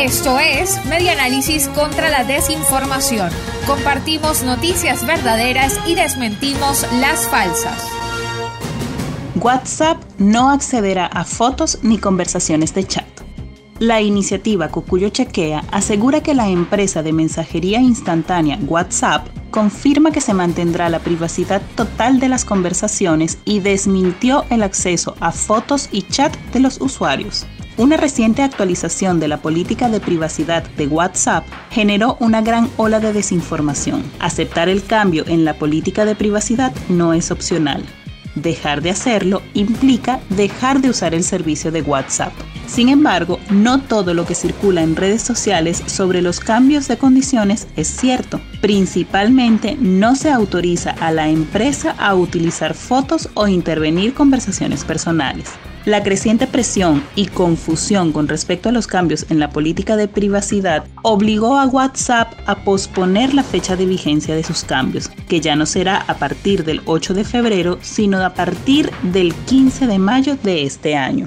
Esto es Medianálisis contra la desinformación. Compartimos noticias verdaderas y desmentimos las falsas. WhatsApp no accederá a fotos ni conversaciones de chat. La iniciativa Cucuyo Chequea asegura que la empresa de mensajería instantánea WhatsApp confirma que se mantendrá la privacidad total de las conversaciones y desmintió el acceso a fotos y chat de los usuarios. Una reciente actualización de la política de privacidad de WhatsApp generó una gran ola de desinformación. Aceptar el cambio en la política de privacidad no es opcional. Dejar de hacerlo implica dejar de usar el servicio de WhatsApp. Sin embargo, no todo lo que circula en redes sociales sobre los cambios de condiciones es cierto. Principalmente no se autoriza a la empresa a utilizar fotos o intervenir conversaciones personales. La creciente presión y confusión con respecto a los cambios en la política de privacidad obligó a WhatsApp a posponer la fecha de vigencia de sus cambios, que ya no será a partir del 8 de febrero, sino a partir del 15 de mayo de este año.